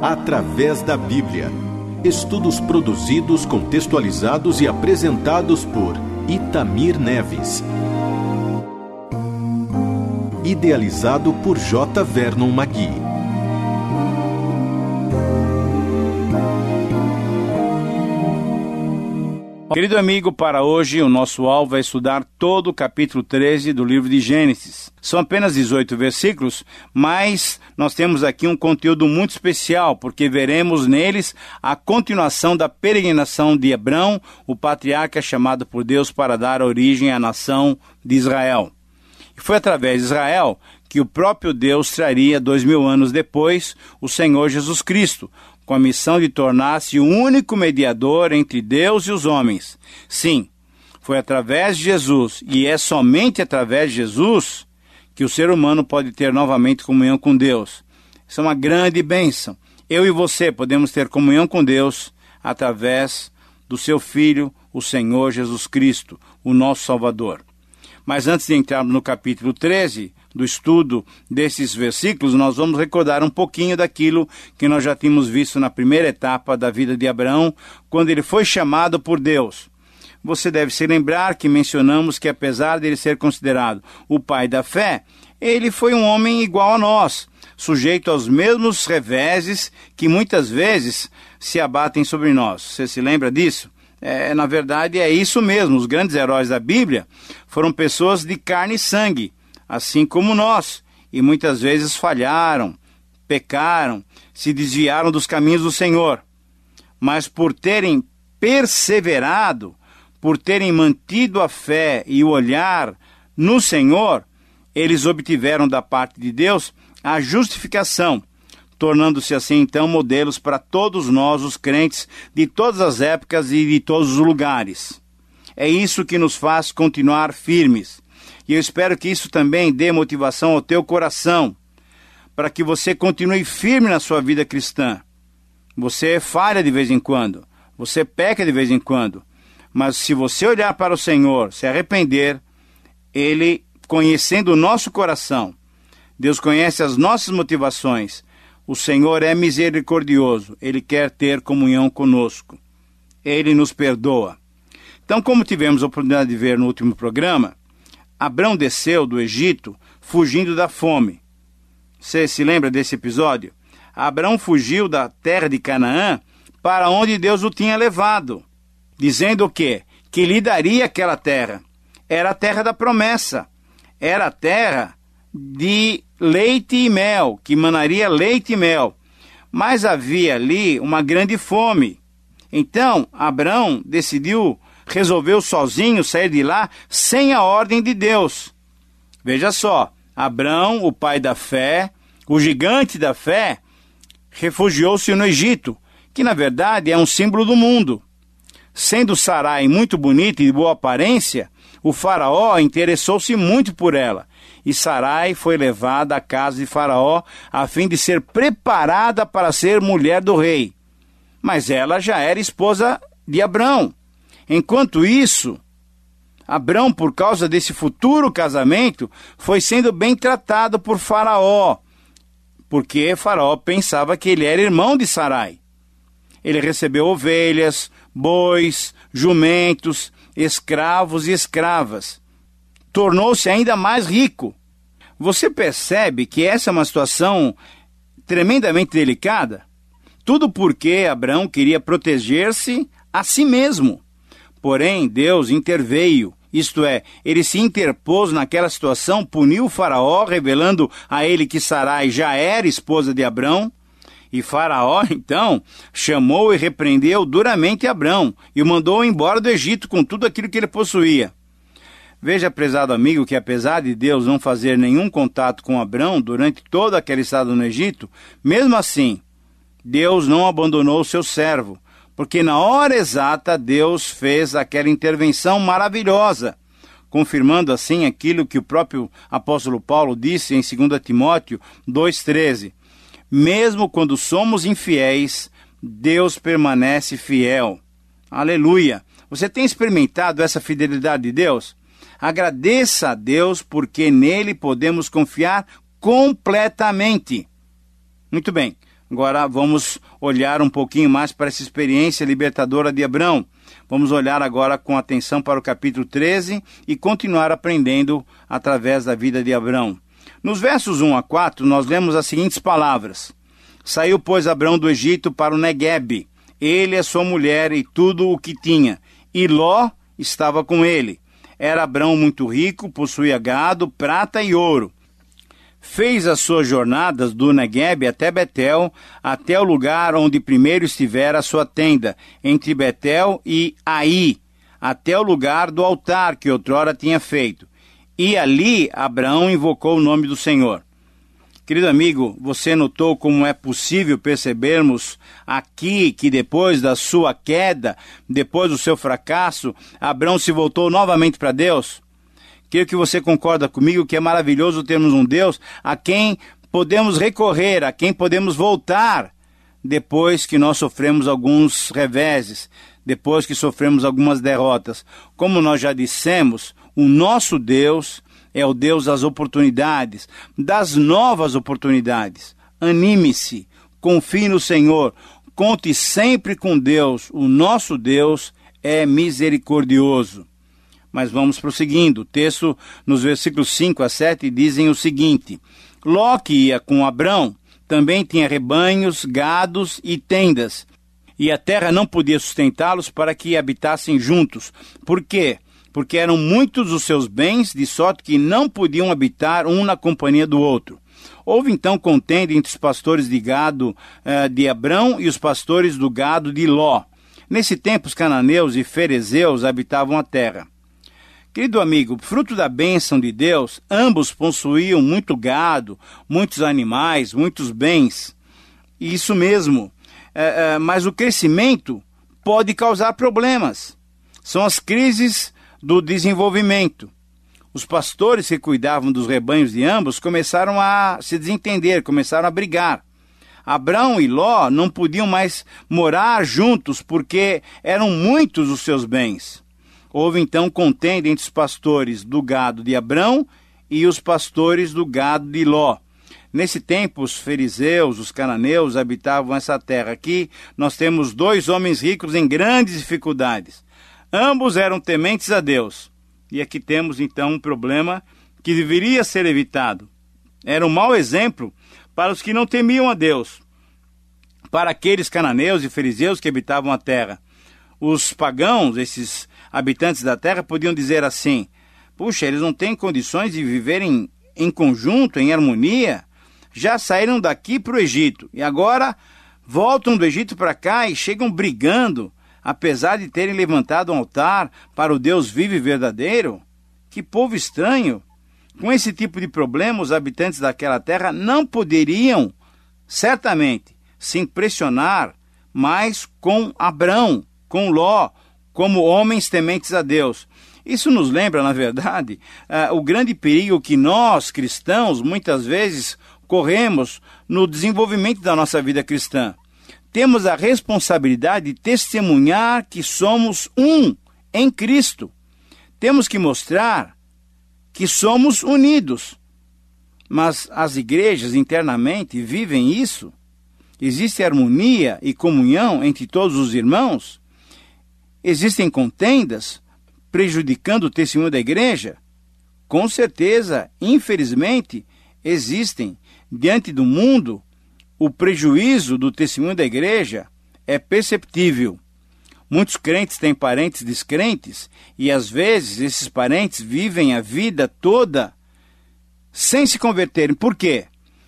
Através da Bíblia. Estudos produzidos, contextualizados e apresentados por Itamir Neves. Idealizado por J. Vernon Magui. Querido amigo, para hoje o nosso alvo é estudar todo o capítulo 13 do livro de Gênesis. São apenas 18 versículos, mas nós temos aqui um conteúdo muito especial, porque veremos neles a continuação da peregrinação de Hebrão, o patriarca chamado por Deus para dar origem à nação de Israel. E foi através de Israel que o próprio Deus traria, dois mil anos depois, o Senhor Jesus Cristo, com a missão de tornar-se o único mediador entre Deus e os homens. Sim, foi através de Jesus, e é somente através de Jesus, que o ser humano pode ter novamente comunhão com Deus. Isso é uma grande bênção. Eu e você podemos ter comunhão com Deus através do seu Filho, o Senhor Jesus Cristo, o nosso Salvador. Mas antes de entrarmos no capítulo 13, do estudo desses versículos, nós vamos recordar um pouquinho daquilo que nós já tínhamos visto na primeira etapa da vida de Abraão, quando ele foi chamado por Deus. Você deve se lembrar que mencionamos que, apesar de ele ser considerado o pai da fé, ele foi um homem igual a nós, sujeito aos mesmos reveses que muitas vezes se abatem sobre nós. Você se lembra disso? É, na verdade, é isso mesmo. Os grandes heróis da Bíblia foram pessoas de carne e sangue, assim como nós, e muitas vezes falharam, pecaram, se desviaram dos caminhos do Senhor. Mas por terem perseverado, por terem mantido a fé e o olhar no Senhor, eles obtiveram da parte de Deus a justificação, tornando-se assim então modelos para todos nós, os crentes, de todas as épocas e de todos os lugares. É isso que nos faz continuar firmes e eu espero que isso também dê motivação ao teu coração, para que você continue firme na sua vida cristã. Você falha de vez em quando, você peca de vez em quando, mas se você olhar para o Senhor, se arrepender, Ele, conhecendo o nosso coração, Deus conhece as nossas motivações. O Senhor é misericordioso, Ele quer ter comunhão conosco. Ele nos perdoa. Então, como tivemos a oportunidade de ver no último programa, Abrão desceu do Egito fugindo da fome. Você se lembra desse episódio? Abrão fugiu da terra de Canaã para onde Deus o tinha levado, dizendo o quê? Que lhe daria aquela terra. Era a terra da promessa. Era a terra de leite e mel, que manaria leite e mel. Mas havia ali uma grande fome. Então, Abrão decidiu resolveu sozinho sair de lá sem a ordem de Deus. Veja só, Abrão, o pai da fé, o gigante da fé, refugiou-se no Egito, que na verdade é um símbolo do mundo. Sendo Sarai muito bonita e de boa aparência, o faraó interessou-se muito por ela, e Sarai foi levada à casa de Faraó a fim de ser preparada para ser mulher do rei. Mas ela já era esposa de Abrão. Enquanto isso, Abrão, por causa desse futuro casamento, foi sendo bem tratado por Faraó, porque Faraó pensava que ele era irmão de Sarai. Ele recebeu ovelhas, bois, jumentos, escravos e escravas. Tornou-se ainda mais rico. Você percebe que essa é uma situação tremendamente delicada? Tudo porque Abraão queria proteger-se a si mesmo. Porém, Deus interveio, isto é, ele se interpôs naquela situação, puniu Faraó, revelando a ele que Sarai já era esposa de Abrão. E Faraó, então, chamou e repreendeu duramente Abrão e o mandou embora do Egito com tudo aquilo que ele possuía. Veja, prezado amigo, que apesar de Deus não fazer nenhum contato com Abrão durante toda aquela estada no Egito, mesmo assim, Deus não abandonou o seu servo, porque na hora exata Deus fez aquela intervenção maravilhosa, confirmando assim aquilo que o próprio apóstolo Paulo disse em 2 Timóteo 2,13: Mesmo quando somos infiéis, Deus permanece fiel. Aleluia! Você tem experimentado essa fidelidade de Deus? Agradeça a Deus porque nele podemos confiar completamente. Muito bem. Agora vamos olhar um pouquinho mais para essa experiência libertadora de Abraão. Vamos olhar agora com atenção para o capítulo 13 e continuar aprendendo através da vida de Abraão. Nos versos 1 a 4, nós lemos as seguintes palavras: Saiu, pois, Abraão do Egito para o Negueb, ele, a sua mulher e tudo o que tinha, e Ló estava com ele. Era Abraão muito rico, possuía gado, prata e ouro fez as suas jornadas do Negueb até Betel, até o lugar onde primeiro estivera a sua tenda, entre Betel e Aí, até o lugar do altar que outrora tinha feito. E ali Abraão invocou o nome do Senhor. Querido amigo, você notou como é possível percebermos aqui que depois da sua queda, depois do seu fracasso, Abraão se voltou novamente para Deus? Creio que você concorda comigo que é maravilhoso termos um Deus a quem podemos recorrer, a quem podemos voltar depois que nós sofremos alguns reveses, depois que sofremos algumas derrotas. Como nós já dissemos, o nosso Deus é o Deus das oportunidades, das novas oportunidades. Anime-se, confie no Senhor, conte sempre com Deus. O nosso Deus é misericordioso. Mas vamos prosseguindo. O texto, nos versículos 5 a 7, dizem o seguinte: Ló, que ia com Abrão, também tinha rebanhos, gados e tendas, e a terra não podia sustentá-los para que habitassem juntos. Por quê? Porque eram muitos os seus bens, de sorte que não podiam habitar um na companhia do outro. Houve então contenda entre os pastores de gado eh, de Abrão e os pastores do gado de Ló. Nesse tempo, os cananeus e ferezeus habitavam a terra. Querido amigo, fruto da bênção de Deus, ambos possuíam muito gado, muitos animais, muitos bens. Isso mesmo. É, é, mas o crescimento pode causar problemas. São as crises do desenvolvimento. Os pastores que cuidavam dos rebanhos de ambos começaram a se desentender, começaram a brigar. Abraão e Ló não podiam mais morar juntos porque eram muitos os seus bens. Houve então contenda entre os pastores do gado de Abrão e os pastores do gado de Ló. Nesse tempo, os fariseus, os cananeus habitavam essa terra. Aqui nós temos dois homens ricos em grandes dificuldades. Ambos eram tementes a Deus. E aqui temos então um problema que deveria ser evitado. Era um mau exemplo para os que não temiam a Deus, para aqueles cananeus e fariseus que habitavam a terra. Os pagãos, esses habitantes da terra podiam dizer assim: puxa, eles não têm condições de viverem em conjunto, em harmonia, já saíram daqui para o Egito e agora voltam do Egito para cá e chegam brigando, apesar de terem levantado um altar para o Deus vivo e verdadeiro? Que povo estranho! Com esse tipo de problema, os habitantes daquela terra não poderiam, certamente, se impressionar mais com Abrão, com Ló, como homens tementes a Deus. Isso nos lembra, na verdade, uh, o grande perigo que nós, cristãos, muitas vezes corremos no desenvolvimento da nossa vida cristã. Temos a responsabilidade de testemunhar que somos um em Cristo. Temos que mostrar que somos unidos. Mas as igrejas internamente vivem isso? Existe harmonia e comunhão entre todos os irmãos? Existem contendas prejudicando o testemunho da igreja? Com certeza, infelizmente, existem. Diante do mundo, o prejuízo do testemunho da igreja é perceptível. Muitos crentes têm parentes descrentes e às vezes esses parentes vivem a vida toda sem se converterem. Por quê?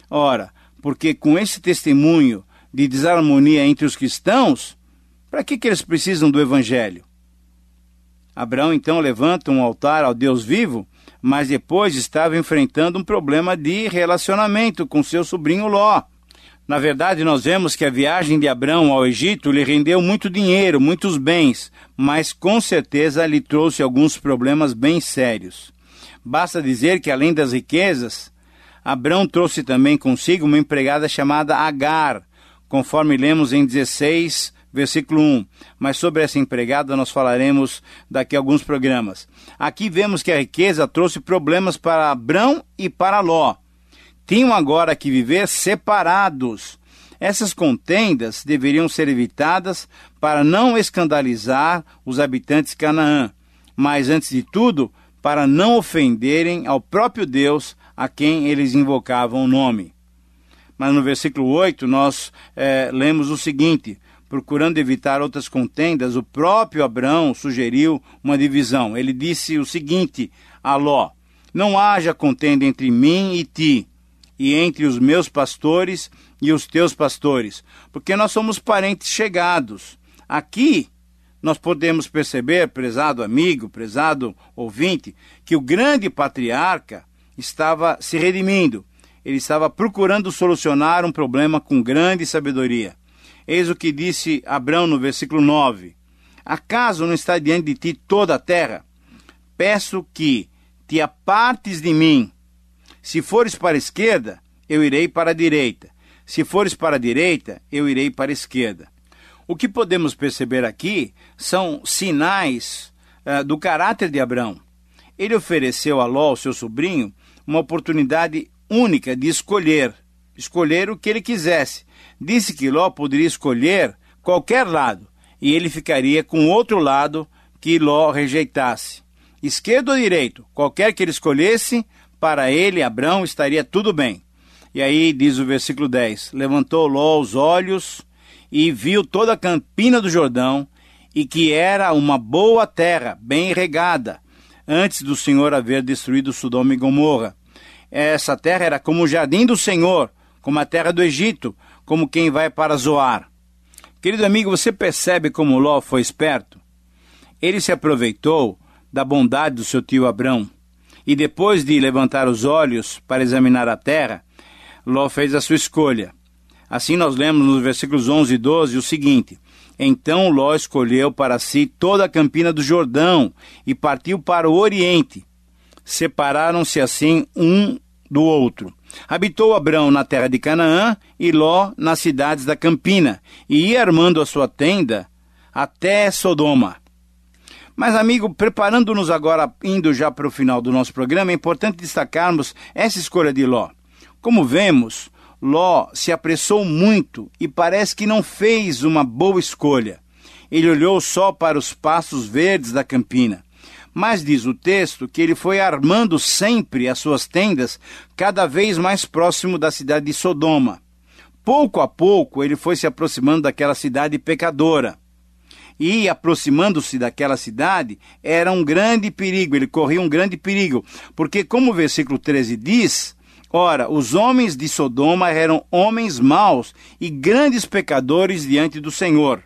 Ora, porque com esse testemunho de desarmonia entre os cristãos, para que, que eles precisam do Evangelho? Abraão então levanta um altar ao Deus vivo, mas depois estava enfrentando um problema de relacionamento com seu sobrinho Ló. Na verdade, nós vemos que a viagem de Abraão ao Egito lhe rendeu muito dinheiro, muitos bens, mas com certeza lhe trouxe alguns problemas bem sérios. Basta dizer que, além das riquezas, Abraão trouxe também consigo uma empregada chamada Agar, conforme lemos em 16, versículo 1. Mas sobre essa empregada nós falaremos daqui a alguns programas. Aqui vemos que a riqueza trouxe problemas para Abrão e para Ló. Tinham agora que viver separados. Essas contendas deveriam ser evitadas para não escandalizar os habitantes de Canaã, mas, antes de tudo, para não ofenderem ao próprio Deus a quem eles invocavam o nome. Mas no versículo 8 nós é, lemos o seguinte: procurando evitar outras contendas, o próprio Abraão sugeriu uma divisão. Ele disse o seguinte a Ló: Não haja contenda entre mim e ti, e entre os meus pastores e os teus pastores, porque nós somos parentes chegados. Aqui nós podemos perceber, prezado amigo, prezado ouvinte, que o grande patriarca estava se redimindo. Ele estava procurando solucionar um problema com grande sabedoria. Eis o que disse Abraão no versículo 9: Acaso não está diante de ti toda a terra? Peço que te apartes de mim. Se fores para a esquerda, eu irei para a direita. Se fores para a direita, eu irei para a esquerda. O que podemos perceber aqui são sinais uh, do caráter de Abraão. Ele ofereceu a Ló, seu sobrinho, uma oportunidade única de escolher, escolher o que ele quisesse. Disse que Ló poderia escolher qualquer lado e ele ficaria com outro lado que Ló rejeitasse. Esquerdo ou direito, qualquer que ele escolhesse, para ele, Abraão, estaria tudo bem. E aí diz o versículo 10: Levantou Ló os olhos e viu toda a campina do Jordão, e que era uma boa terra, bem regada, antes do Senhor haver destruído Sodoma e Gomorra. Essa terra era como o jardim do Senhor, como a terra do Egito, como quem vai para Zoar. Querido amigo, você percebe como Ló foi esperto? Ele se aproveitou da bondade do seu tio Abrão. E depois de levantar os olhos para examinar a terra, Ló fez a sua escolha. Assim nós lemos nos versículos 11 e 12 o seguinte: Então Ló escolheu para si toda a campina do Jordão e partiu para o oriente. Separaram-se assim um do outro. Habitou Abrão na terra de Canaã e Ló nas cidades da campina, e ia armando a sua tenda até Sodoma. Mas, amigo, preparando-nos agora, indo já para o final do nosso programa, é importante destacarmos essa escolha de Ló. Como vemos, Ló se apressou muito e parece que não fez uma boa escolha. Ele olhou só para os pastos verdes da campina. Mas diz o texto que ele foi armando sempre as suas tendas cada vez mais próximo da cidade de Sodoma. Pouco a pouco ele foi se aproximando daquela cidade pecadora. E aproximando-se daquela cidade era um grande perigo, ele corria um grande perigo, porque, como o versículo 13 diz, Ora, os homens de Sodoma eram homens maus e grandes pecadores diante do Senhor.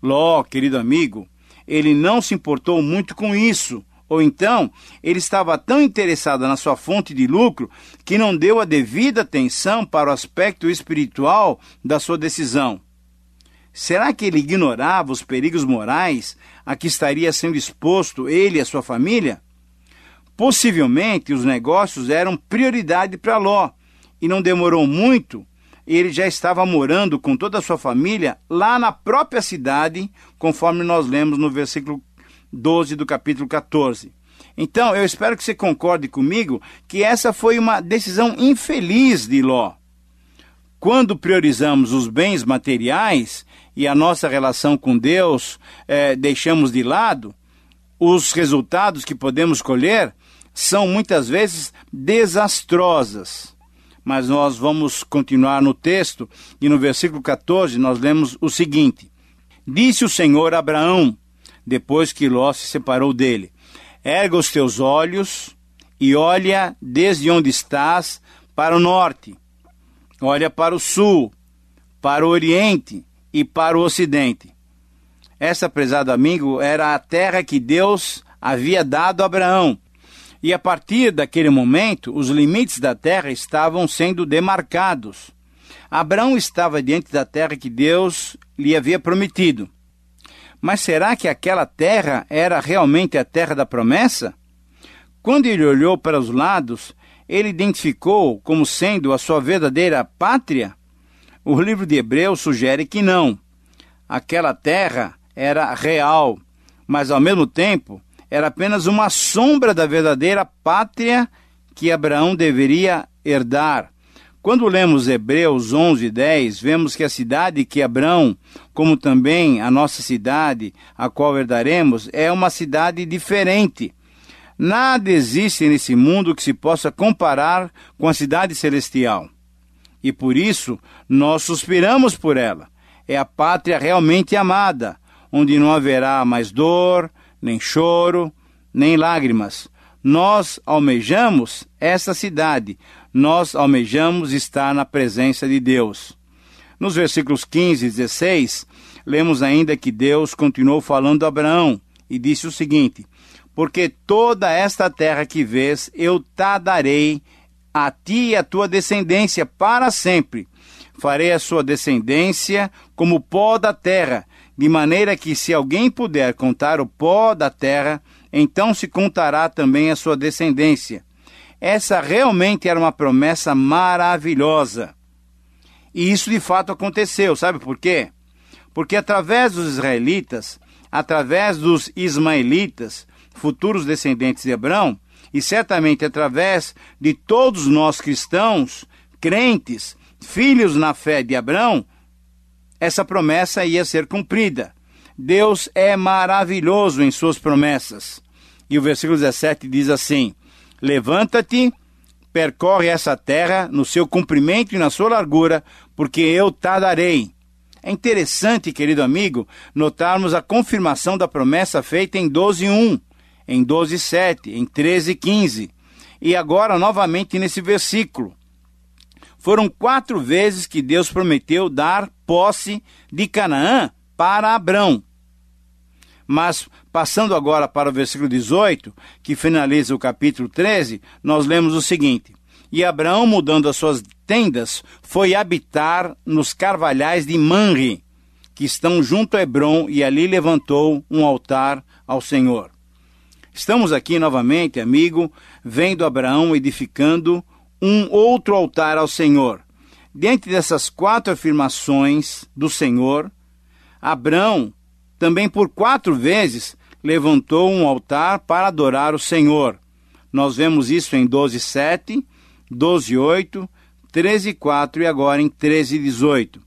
Ló, querido amigo, ele não se importou muito com isso, ou então ele estava tão interessado na sua fonte de lucro que não deu a devida atenção para o aspecto espiritual da sua decisão. Será que ele ignorava os perigos morais a que estaria sendo exposto ele e a sua família? Possivelmente os negócios eram prioridade para Ló, e não demorou muito, ele já estava morando com toda a sua família lá na própria cidade, conforme nós lemos no versículo 12 do capítulo 14. Então, eu espero que você concorde comigo que essa foi uma decisão infeliz de Ló. Quando priorizamos os bens materiais e a nossa relação com Deus eh, deixamos de lado, os resultados que podemos colher são muitas vezes desastrosas. Mas nós vamos continuar no texto e no versículo 14 nós lemos o seguinte: Disse o Senhor a Abraão, depois que Ló se separou dele: Erga os teus olhos e olha desde onde estás para o norte, olha para o sul, para o oriente e para o ocidente. Essa, prezado amigo, era a terra que Deus havia dado a Abraão e a partir daquele momento, os limites da terra estavam sendo demarcados. Abraão estava diante da terra que Deus lhe havia prometido. Mas será que aquela terra era realmente a terra da promessa? Quando ele olhou para os lados, ele identificou como sendo a sua verdadeira pátria? O livro de Hebreus sugere que não. Aquela terra era real, mas ao mesmo tempo era apenas uma sombra da verdadeira pátria que Abraão deveria herdar. Quando lemos Hebreus 11, 10, vemos que a cidade que Abrão, como também a nossa cidade, a qual herdaremos, é uma cidade diferente. Nada existe nesse mundo que se possa comparar com a cidade celestial. E por isso nós suspiramos por ela. É a pátria realmente amada, onde não haverá mais dor, nem choro, nem lágrimas. Nós almejamos essa cidade, nós almejamos estar na presença de Deus. Nos versículos 15 e 16, lemos ainda que Deus continuou falando a Abraão e disse o seguinte: Porque toda esta terra que vês eu te darei a ti e a tua descendência para sempre. Farei a sua descendência como pó da terra, de maneira que, se alguém puder contar o pó da terra, então se contará também a sua descendência. Essa realmente era uma promessa maravilhosa. E isso de fato aconteceu, sabe por quê? Porque através dos israelitas, através dos ismaelitas, futuros descendentes de Abraão, e certamente através de todos nós cristãos, crentes, filhos na fé de Abraão, essa promessa ia ser cumprida. Deus é maravilhoso em suas promessas. E o versículo 17 diz assim: Levanta-te, percorre essa terra no seu comprimento e na sua largura, porque eu te darei. É interessante, querido amigo, notarmos a confirmação da promessa feita em 12:1 em 12:7, em 13:15 e agora novamente nesse versículo. Foram quatro vezes que Deus prometeu dar posse de Canaã para Abrão. Mas, passando agora para o versículo 18, que finaliza o capítulo 13, nós lemos o seguinte: E Abraão, mudando as suas tendas, foi habitar nos carvalhais de Manre, que estão junto a Hebron, e ali levantou um altar ao Senhor. Estamos aqui novamente, amigo, vendo Abraão edificando um outro altar ao Senhor. Diante dessas quatro afirmações do Senhor, Abraão também por quatro vezes levantou um altar para adorar o Senhor. Nós vemos isso em 12:7, 12:8, 13:4 e agora em 13:18.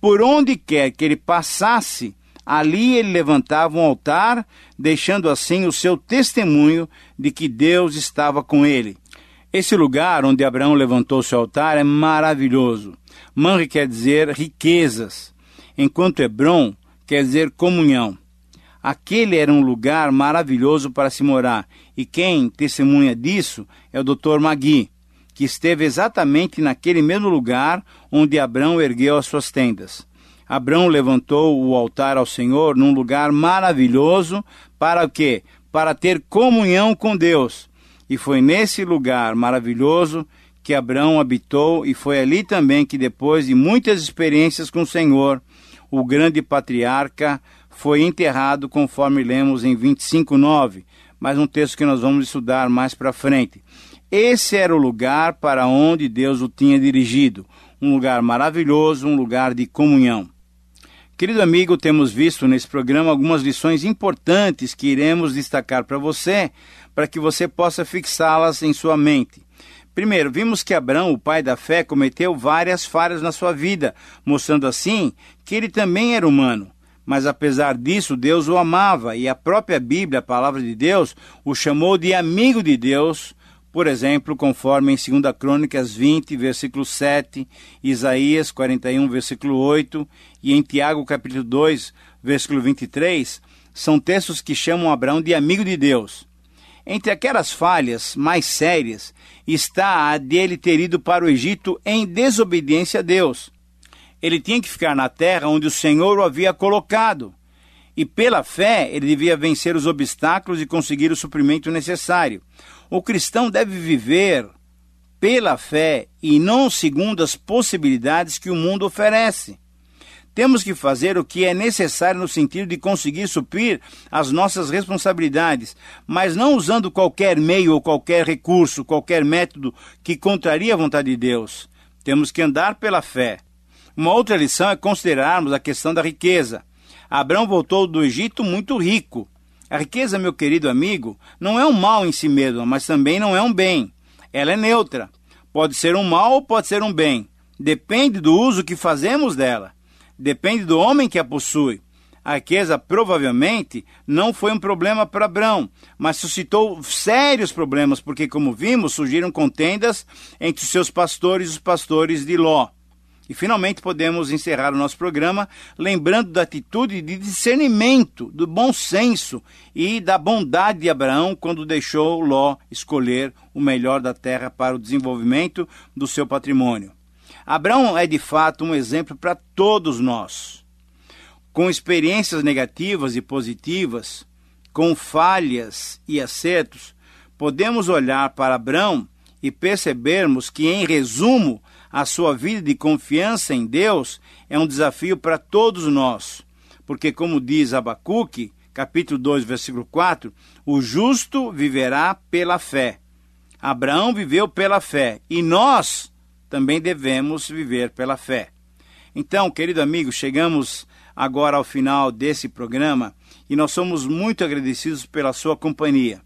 Por onde quer que ele passasse, Ali ele levantava um altar, deixando assim o seu testemunho de que Deus estava com ele. Esse lugar onde Abraão levantou seu altar é maravilhoso. Manre quer dizer riquezas, enquanto Hebron quer dizer comunhão. Aquele era um lugar maravilhoso para se morar, e quem testemunha disso é o Dr. Magui, que esteve exatamente naquele mesmo lugar onde Abraão ergueu as suas tendas. Abraão levantou o altar ao Senhor num lugar maravilhoso para o quê? Para ter comunhão com Deus. E foi nesse lugar maravilhoso que Abraão habitou e foi ali também que depois de muitas experiências com o Senhor, o grande patriarca foi enterrado conforme lemos em 25:9, mas um texto que nós vamos estudar mais para frente. Esse era o lugar para onde Deus o tinha dirigido, um lugar maravilhoso, um lugar de comunhão. Querido amigo, temos visto nesse programa algumas lições importantes que iremos destacar para você, para que você possa fixá-las em sua mente. Primeiro, vimos que Abraão, o pai da fé, cometeu várias falhas na sua vida, mostrando assim que ele também era humano. Mas apesar disso, Deus o amava e a própria Bíblia, a palavra de Deus, o chamou de amigo de Deus por exemplo, conforme em 2 Crônicas 20, versículo 7, Isaías 41, versículo 8 e em Tiago capítulo 2, versículo 23, são textos que chamam Abraão de amigo de Deus. Entre aquelas falhas mais sérias está a de ele ter ido para o Egito em desobediência a Deus. Ele tinha que ficar na terra onde o Senhor o havia colocado. E pela fé ele devia vencer os obstáculos e conseguir o suprimento necessário. O cristão deve viver pela fé e não segundo as possibilidades que o mundo oferece. Temos que fazer o que é necessário no sentido de conseguir suprir as nossas responsabilidades, mas não usando qualquer meio ou qualquer recurso, qualquer método que contraria a vontade de Deus. Temos que andar pela fé. Uma outra lição é considerarmos a questão da riqueza. Abraão voltou do Egito muito rico, a riqueza, meu querido amigo, não é um mal em si mesma, mas também não é um bem. Ela é neutra. Pode ser um mal ou pode ser um bem. Depende do uso que fazemos dela. Depende do homem que a possui. A riqueza provavelmente não foi um problema para Abraão, mas suscitou sérios problemas, porque, como vimos, surgiram contendas entre os seus pastores e os pastores de Ló. E finalmente podemos encerrar o nosso programa lembrando da atitude de discernimento, do bom senso e da bondade de Abraão quando deixou Ló escolher o melhor da terra para o desenvolvimento do seu patrimônio. Abraão é de fato um exemplo para todos nós. Com experiências negativas e positivas, com falhas e acertos, podemos olhar para Abraão e percebermos que, em resumo, a sua vida de confiança em Deus é um desafio para todos nós. Porque, como diz Abacuque, capítulo 2, versículo 4, o justo viverá pela fé. Abraão viveu pela fé e nós também devemos viver pela fé. Então, querido amigo, chegamos agora ao final desse programa e nós somos muito agradecidos pela sua companhia.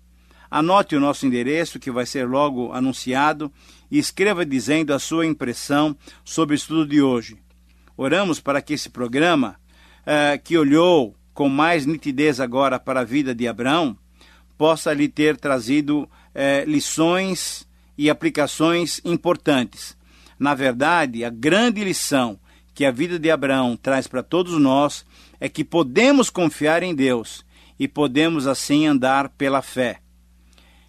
Anote o nosso endereço, que vai ser logo anunciado, e escreva dizendo a sua impressão sobre o estudo de hoje. Oramos para que esse programa, eh, que olhou com mais nitidez agora para a vida de Abraão, possa lhe ter trazido eh, lições e aplicações importantes. Na verdade, a grande lição que a vida de Abraão traz para todos nós é que podemos confiar em Deus e podemos assim andar pela fé.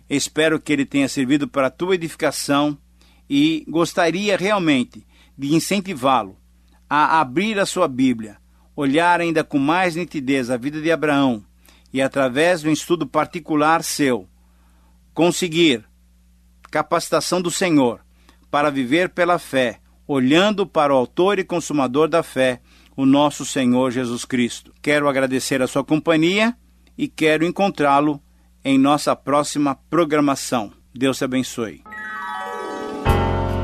Espero que ele tenha servido para a tua edificação e gostaria realmente de incentivá-lo a abrir a sua Bíblia, olhar ainda com mais nitidez a vida de Abraão e, através do estudo particular seu, conseguir capacitação do Senhor para viver pela fé, olhando para o Autor e Consumador da fé, o nosso Senhor Jesus Cristo. Quero agradecer a sua companhia e quero encontrá-lo em nossa próxima programação. Deus te abençoe.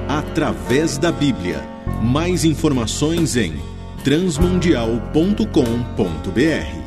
Através da Bíblia. Mais informações em transmundial.com.br.